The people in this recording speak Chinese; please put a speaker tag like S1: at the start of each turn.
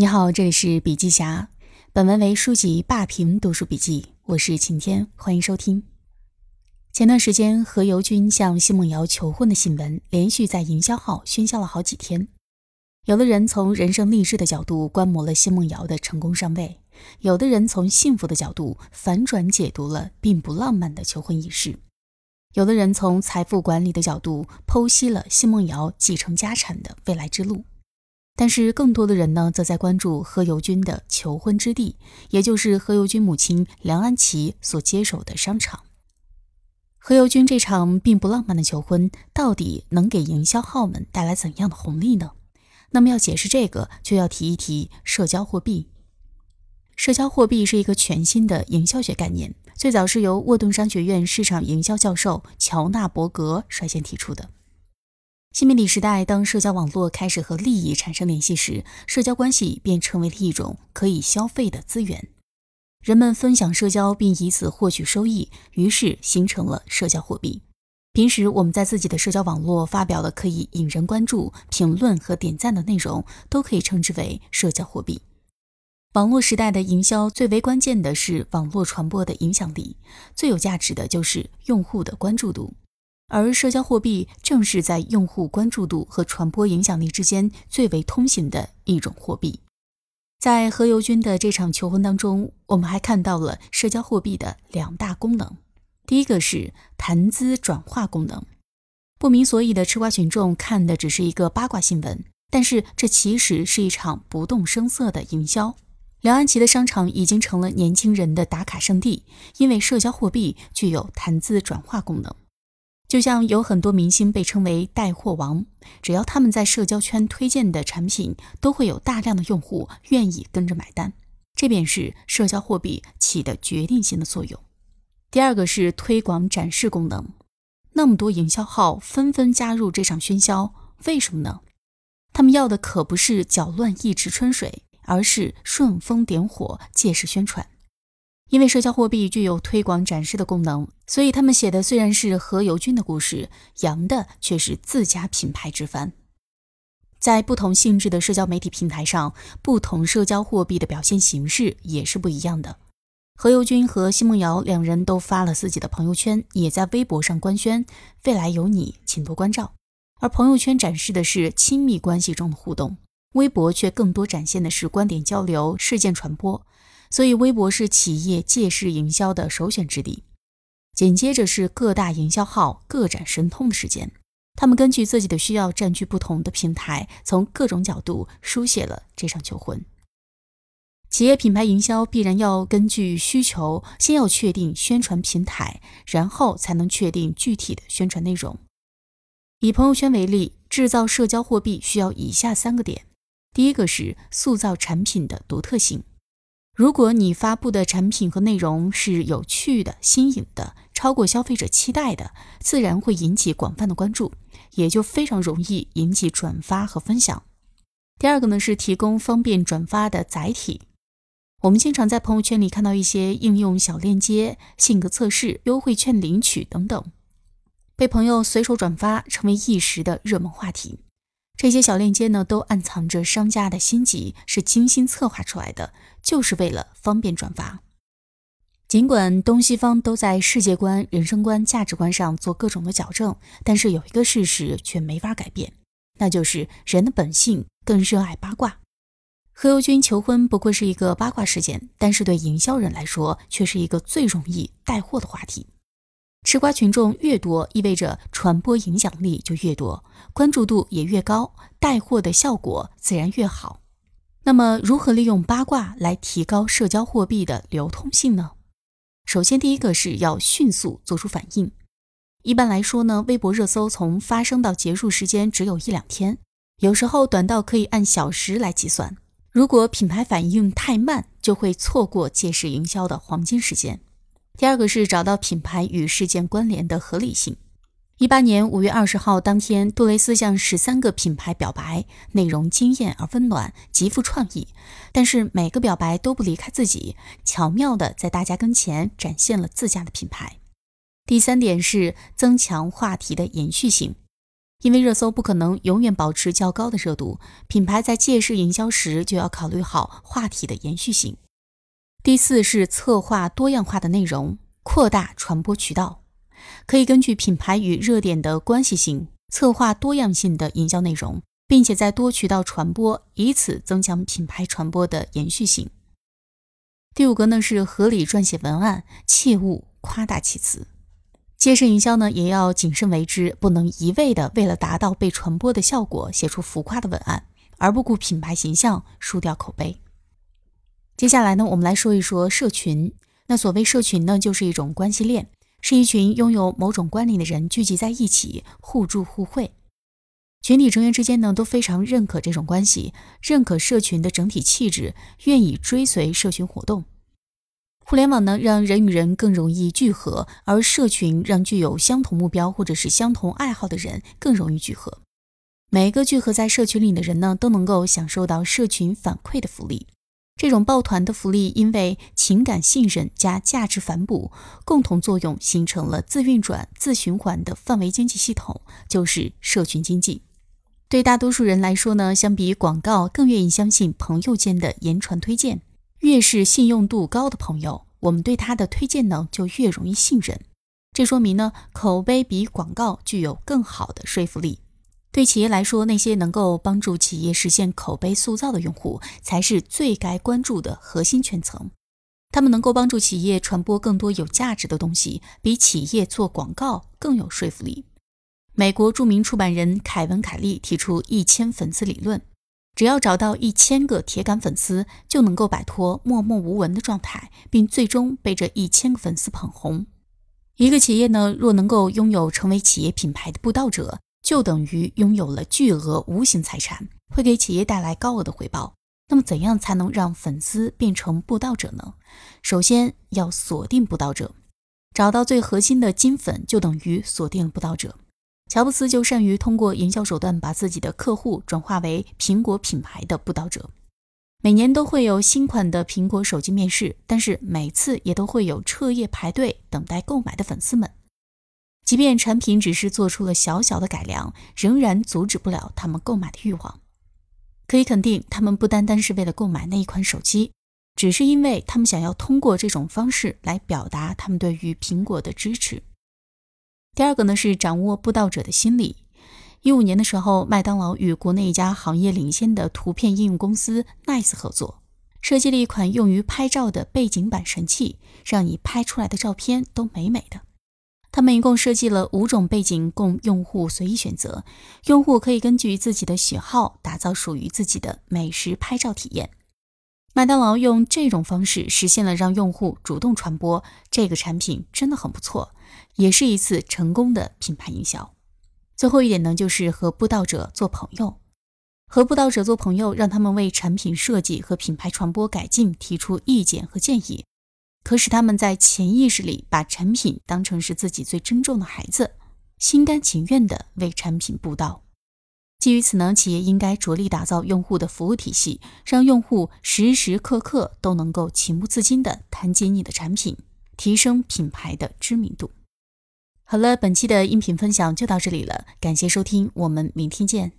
S1: 你好，这里是笔记侠，本文为书籍霸屏读书笔记，我是晴天，欢迎收听。前段时间何猷君向奚梦瑶求婚的新闻，连续在营销号喧嚣了好几天。有的人从人生励志的角度观摩了奚梦瑶的成功上位，有的人从幸福的角度反转解读了并不浪漫的求婚仪式，有的人从财富管理的角度剖析了奚梦瑶继承家产的未来之路。但是更多的人呢，则在关注何猷君的求婚之地，也就是何猷君母亲梁安琪所接手的商场。何猷君这场并不浪漫的求婚，到底能给营销号们带来怎样的红利呢？那么要解释这个，就要提一提社交货币。社交货币是一个全新的营销学概念，最早是由沃顿商学院市场营销教授乔纳伯格率先提出的。新媒体时代，当社交网络开始和利益产生联系时，社交关系便成为了一种可以消费的资源。人们分享社交，并以此获取收益，于是形成了社交货币。平时我们在自己的社交网络发表了可以引人关注、评论和点赞的内容，都可以称之为社交货币。网络时代的营销最为关键的是网络传播的影响力，最有价值的就是用户的关注度。而社交货币正是在用户关注度和传播影响力之间最为通行的一种货币。在何猷君的这场求婚当中，我们还看到了社交货币的两大功能。第一个是谈资转化功能。不明所以的吃瓜群众看的只是一个八卦新闻，但是这其实是一场不动声色的营销。梁安琪的商场已经成了年轻人的打卡圣地，因为社交货币具有谈资转化功能。就像有很多明星被称为带货王，只要他们在社交圈推荐的产品，都会有大量的用户愿意跟着买单，这便是社交货币起的决定性的作用。第二个是推广展示功能，那么多营销号纷纷加入这场喧嚣，为什么呢？他们要的可不是搅乱一池春水，而是顺风点火，借势宣传。因为社交货币具有推广展示的功能，所以他们写的虽然是何猷君的故事，扬的却是自家品牌之帆。在不同性质的社交媒体平台上，不同社交货币的表现形式也是不一样的。何猷君和奚梦瑶两人都发了自己的朋友圈，也在微博上官宣“未来有你，请多关照”。而朋友圈展示的是亲密关系中的互动，微博却更多展现的是观点交流、事件传播。所以，微博是企业借势营销的首选之地。紧接着是各大营销号各展神通的时间，他们根据自己的需要，占据不同的平台，从各种角度书写了这场求婚。企业品牌营销必然要根据需求，先要确定宣传平台，然后才能确定具体的宣传内容。以朋友圈为例，制造社交货币需要以下三个点：第一个是塑造产品的独特性。如果你发布的产品和内容是有趣的、新颖的、超过消费者期待的，自然会引起广泛的关注，也就非常容易引起转发和分享。第二个呢是提供方便转发的载体。我们经常在朋友圈里看到一些应用小链接、性格测试、优惠券领取等等，被朋友随手转发，成为一时的热门话题。这些小链接呢，都暗藏着商家的心机，是精心策划出来的，就是为了方便转发。尽管东西方都在世界观、人生观、价值观上做各种的矫正，但是有一个事实却没法改变，那就是人的本性更热爱八卦。何猷君求婚不过是一个八卦事件，但是对营销人来说，却是一个最容易带货的话题。吃瓜群众越多，意味着传播影响力就越多，关注度也越高，带货的效果自然越好。那么，如何利用八卦来提高社交货币的流通性呢？首先，第一个是要迅速做出反应。一般来说呢，微博热搜从发生到结束时间只有一两天，有时候短到可以按小时来计算。如果品牌反应太慢，就会错过借势营销的黄金时间。第二个是找到品牌与事件关联的合理性。一八年五月二十号当天，杜蕾斯向十三个品牌表白，内容惊艳而温暖，极富创意。但是每个表白都不离开自己，巧妙的在大家跟前展现了自家的品牌。第三点是增强话题的延续性。因为热搜不可能永远保持较高的热度，品牌在借势营销时就要考虑好话题的延续性。第四是策划多样化的内容，扩大传播渠道，可以根据品牌与热点的关系性，策划多样性的营销内容，并且在多渠道传播，以此增强品牌传播的延续性。第五个呢是合理撰写文案，切勿夸大其词。借势营销呢，也要谨慎为之，不能一味的为了达到被传播的效果，写出浮夸的文案，而不顾品牌形象，输掉口碑。接下来呢，我们来说一说社群。那所谓社群呢，就是一种关系链，是一群拥有某种关联的人聚集在一起，互助互惠。群体成员之间呢，都非常认可这种关系，认可社群的整体气质，愿意追随社群活动。互联网呢，让人与人更容易聚合，而社群让具有相同目标或者是相同爱好的人更容易聚合。每一个聚合在社群里的人呢，都能够享受到社群反馈的福利。这种抱团的福利，因为情感信任加价值反哺共同作用，形成了自运转、自循环的范围经济系统，就是社群经济。对大多数人来说呢，相比广告，更愿意相信朋友间的言传推荐。越是信用度高的朋友，我们对他的推荐呢就越容易信任。这说明呢，口碑比广告具有更好的说服力。对企业来说，那些能够帮助企业实现口碑塑造的用户，才是最该关注的核心圈层。他们能够帮助企业传播更多有价值的东西，比企业做广告更有说服力。美国著名出版人凯文·凯利提出一千粉丝理论。只要找到一千个铁杆粉丝，就能够摆脱默默无闻的状态，并最终被这一千个粉丝捧红。一个企业呢，若能够拥有成为企业品牌的布道者，就等于拥有了巨额无形财产，会给企业带来高额的回报。那么，怎样才能让粉丝变成布道者呢？首先要锁定布道者，找到最核心的金粉，就等于锁定了布道者。乔布斯就善于通过营销手段把自己的客户转化为苹果品牌的布道者。每年都会有新款的苹果手机面世，但是每次也都会有彻夜排队等待购买的粉丝们。即便产品只是做出了小小的改良，仍然阻止不了他们购买的欲望。可以肯定，他们不单单是为了购买那一款手机，只是因为他们想要通过这种方式来表达他们对于苹果的支持。第二个呢是掌握布道者的心理。一五年的时候，麦当劳与国内一家行业领先的图片应用公司 Nice 合作，设计了一款用于拍照的背景板神器，让你拍出来的照片都美美的。他们一共设计了五种背景供用户随意选择，用户可以根据自己的喜好打造属于自己的美食拍照体验。麦当劳用这种方式实现了让用户主动传播这个产品，真的很不错，也是一次成功的品牌营销。最后一点呢，就是和布道者做朋友，和布道者做朋友，让他们为产品设计和品牌传播改进提出意见和建议，可使他们在潜意识里把产品当成是自己最珍重的孩子，心甘情愿地为产品布道。基于此呢，企业应该着力打造用户的服务体系，让用户时时刻刻都能够情不自禁地谈及你的产品，提升品牌的知名度。好了，本期的音频分享就到这里了，感谢收听，我们明天见。